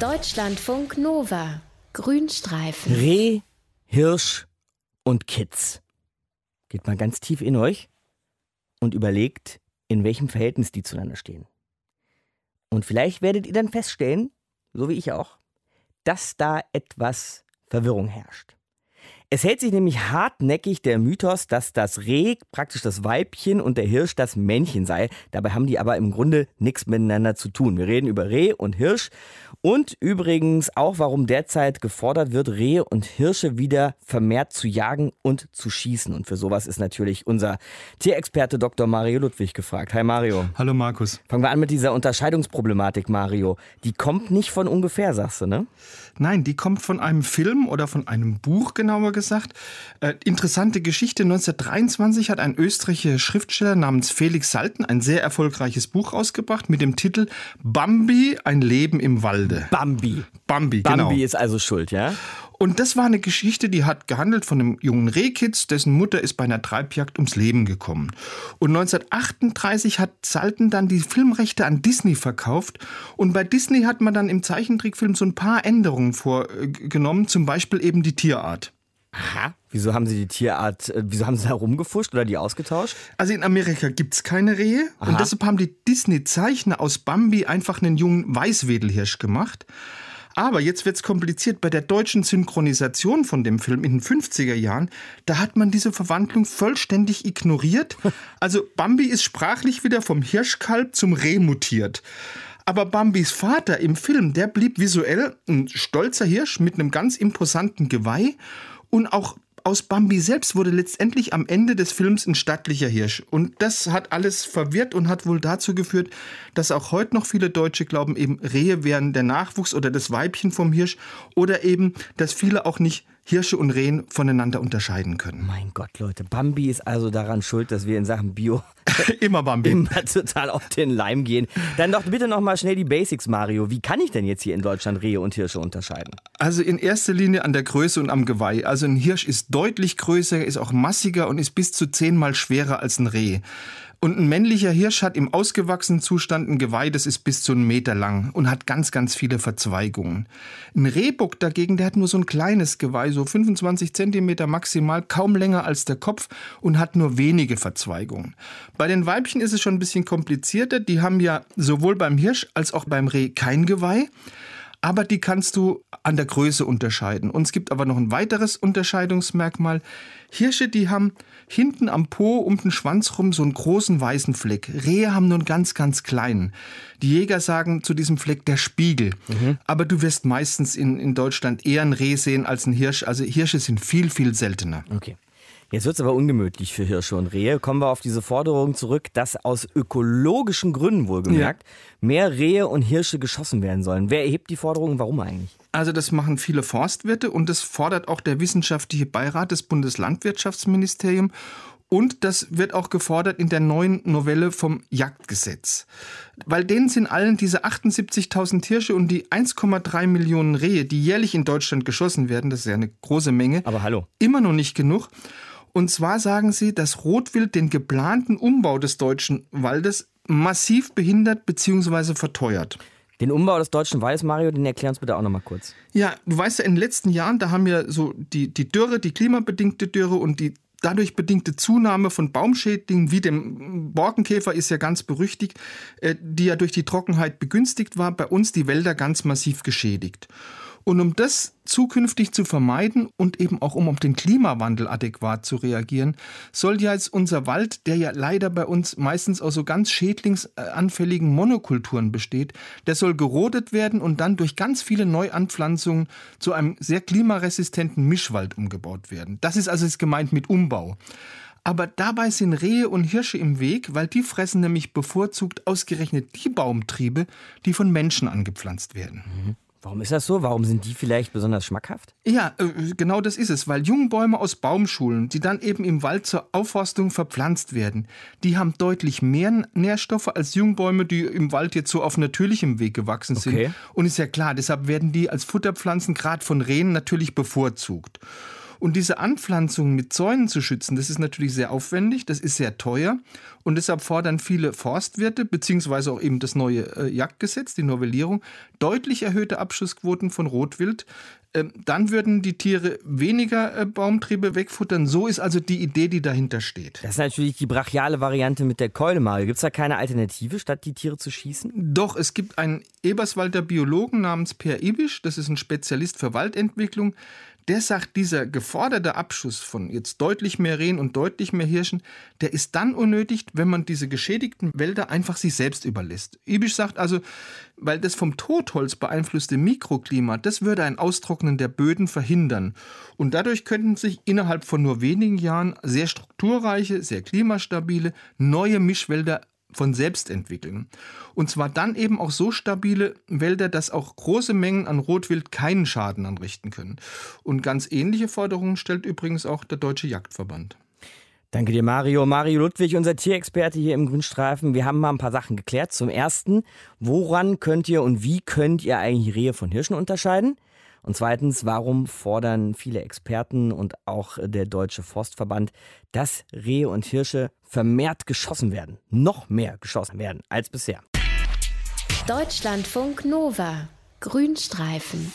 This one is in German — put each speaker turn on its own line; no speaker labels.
Deutschlandfunk Nova. Grünstreifen.
Reh, Hirsch und Kitz. Geht mal ganz tief in euch und überlegt, in welchem Verhältnis die zueinander stehen. Und vielleicht werdet ihr dann feststellen, so wie ich auch, dass da etwas Verwirrung herrscht. Es hält sich nämlich hartnäckig der Mythos, dass das Reh praktisch das Weibchen und der Hirsch das Männchen sei. Dabei haben die aber im Grunde nichts miteinander zu tun. Wir reden über Reh und Hirsch und übrigens auch, warum derzeit gefordert wird, Rehe und Hirsche wieder vermehrt zu jagen und zu schießen. Und für sowas ist natürlich unser Tierexperte Dr. Mario Ludwig gefragt. Hi Mario.
Hallo Markus.
Fangen wir an mit dieser Unterscheidungsproblematik, Mario. Die kommt nicht von ungefähr, sagst du, ne?
Nein, die kommt von einem Film oder von einem Buch, genauer gesagt. Äh, interessante Geschichte. 1923 hat ein österreichischer Schriftsteller namens Felix Salten ein sehr erfolgreiches Buch rausgebracht mit dem Titel Bambi, ein Leben im Walde.
Bambi.
Bambi, genau.
Bambi ist also schuld, ja?
Und das war eine Geschichte, die hat gehandelt von einem jungen Rehkitz, dessen Mutter ist bei einer Treibjagd ums Leben gekommen. Und 1938 hat Salten dann die Filmrechte an Disney verkauft. Und bei Disney hat man dann im Zeichentrickfilm so ein paar Änderungen vorgenommen, zum Beispiel eben die Tierart.
Aha. Wieso haben Sie die Tierart, äh, wieso haben Sie da rumgefuscht oder die ausgetauscht?
Also in Amerika gibt es keine Rehe Aha. und deshalb haben die Disney-Zeichner aus Bambi einfach einen jungen Weißwedelhirsch gemacht. Aber jetzt wird es kompliziert. Bei der deutschen Synchronisation von dem Film in den 50er Jahren, da hat man diese Verwandlung vollständig ignoriert. Also Bambi ist sprachlich wieder vom Hirschkalb zum Reh mutiert. Aber Bambis Vater im Film, der blieb visuell ein stolzer Hirsch mit einem ganz imposanten Geweih und auch aus Bambi selbst wurde letztendlich am Ende des Films ein stattlicher Hirsch. Und das hat alles verwirrt und hat wohl dazu geführt, dass auch heute noch viele Deutsche glauben, eben Rehe wären der Nachwuchs oder das Weibchen vom Hirsch oder eben, dass viele auch nicht Hirsche und Rehen voneinander unterscheiden können.
Mein Gott, Leute, Bambi ist also daran schuld, dass wir in Sachen Bio
immer Bambi
immer total auf den Leim gehen. Dann doch bitte noch mal schnell die Basics, Mario. Wie kann ich denn jetzt hier in Deutschland Rehe und Hirsche unterscheiden?
Also in erster Linie an der Größe und am Geweih. Also ein Hirsch ist deutlich größer, ist auch massiger und ist bis zu zehnmal schwerer als ein Reh. Und ein männlicher Hirsch hat im ausgewachsenen Zustand ein Geweih, das ist bis zu einem Meter lang und hat ganz, ganz viele Verzweigungen. Ein Rehbock dagegen, der hat nur so ein kleines Geweih, so 25 Zentimeter maximal, kaum länger als der Kopf und hat nur wenige Verzweigungen. Bei den Weibchen ist es schon ein bisschen komplizierter. Die haben ja sowohl beim Hirsch als auch beim Reh kein Geweih aber die kannst du an der Größe unterscheiden. Und es gibt aber noch ein weiteres Unterscheidungsmerkmal. Hirsche, die haben hinten am Po um den Schwanz rum so einen großen weißen Fleck. Rehe haben nur einen ganz, ganz kleinen. Die Jäger sagen zu diesem Fleck der Spiegel. Mhm. Aber du wirst meistens in, in Deutschland eher ein Reh sehen als ein Hirsch. Also Hirsche sind viel, viel seltener.
Okay. Jetzt wird es aber ungemütlich für Hirsche und Rehe. Kommen wir auf diese Forderung zurück, dass aus ökologischen Gründen wohlgemerkt ja. mehr Rehe und Hirsche geschossen werden sollen. Wer erhebt die Forderung? Warum eigentlich?
Also das machen viele Forstwirte und das fordert auch der wissenschaftliche Beirat des Bundeslandwirtschaftsministeriums. Und das wird auch gefordert in der neuen Novelle vom Jagdgesetz. Weil denen sind allen diese 78.000 Hirsche und die 1,3 Millionen Rehe, die jährlich in Deutschland geschossen werden, das ist ja eine große Menge,
aber hallo,
immer noch nicht genug. Und zwar sagen sie, dass Rotwild den geplanten Umbau des deutschen Waldes massiv behindert bzw. verteuert.
Den Umbau des deutschen Waldes, Mario, den erklär uns bitte auch nochmal kurz.
Ja, du weißt ja, in den letzten Jahren, da haben ja so die, die Dürre, die klimabedingte Dürre und die dadurch bedingte Zunahme von Baumschädlingen wie dem Borkenkäfer ist ja ganz berüchtigt, äh, die ja durch die Trockenheit begünstigt war, bei uns die Wälder ganz massiv geschädigt. Und um das zukünftig zu vermeiden und eben auch um auf den Klimawandel adäquat zu reagieren, soll ja jetzt unser Wald, der ja leider bei uns meistens aus so ganz schädlingsanfälligen Monokulturen besteht, der soll gerodet werden und dann durch ganz viele Neuanpflanzungen zu einem sehr klimaresistenten Mischwald umgebaut werden. Das ist also jetzt gemeint mit Umbau. Aber dabei sind Rehe und Hirsche im Weg, weil die fressen nämlich bevorzugt ausgerechnet die Baumtriebe, die von Menschen angepflanzt werden.
Mhm. Warum ist das so? Warum sind die vielleicht besonders schmackhaft?
Ja, äh, genau das ist es, weil Jungbäume aus Baumschulen, die dann eben im Wald zur Aufforstung verpflanzt werden, die haben deutlich mehr Nährstoffe als Jungbäume, die im Wald jetzt so auf natürlichem Weg gewachsen sind. Okay. Und ist ja klar, deshalb werden die als Futterpflanzen gerade von Rehen natürlich bevorzugt. Und diese Anpflanzung mit Zäunen zu schützen, das ist natürlich sehr aufwendig, das ist sehr teuer. Und deshalb fordern viele Forstwirte, beziehungsweise auch eben das neue äh, Jagdgesetz, die Novellierung, deutlich erhöhte Abschussquoten von Rotwild. Ähm, dann würden die Tiere weniger äh, Baumtriebe wegfuttern. So ist also die Idee, die dahinter steht.
Das ist natürlich die brachiale Variante mit der Keule, Mario. Gibt es da keine Alternative, statt die Tiere zu schießen?
Doch, es gibt einen Eberswalder Biologen namens Per Ibisch, das ist ein Spezialist für Waldentwicklung, der sagt, dieser geforderte Abschuss von jetzt deutlich mehr Rehen und deutlich mehr Hirschen, der ist dann unnötig, wenn man diese geschädigten Wälder einfach sich selbst überlässt. Ibisch sagt also, weil das vom Totholz beeinflusste Mikroklima, das würde ein Austrocknen der Böden verhindern. Und dadurch könnten sich innerhalb von nur wenigen Jahren sehr strukturreiche, sehr klimastabile, neue Mischwälder von selbst entwickeln. Und zwar dann eben auch so stabile Wälder, dass auch große Mengen an Rotwild keinen Schaden anrichten können. Und ganz ähnliche Forderungen stellt übrigens auch der Deutsche Jagdverband.
Danke dir, Mario. Mario Ludwig, unser Tierexperte hier im Grünstreifen. Wir haben mal ein paar Sachen geklärt. Zum ersten, woran könnt ihr und wie könnt ihr eigentlich Rehe von Hirschen unterscheiden? Und zweitens, warum fordern viele Experten und auch der Deutsche Forstverband, dass Rehe und Hirsche vermehrt geschossen werden, noch mehr geschossen werden als bisher?
Deutschlandfunk Nova, Grünstreifen.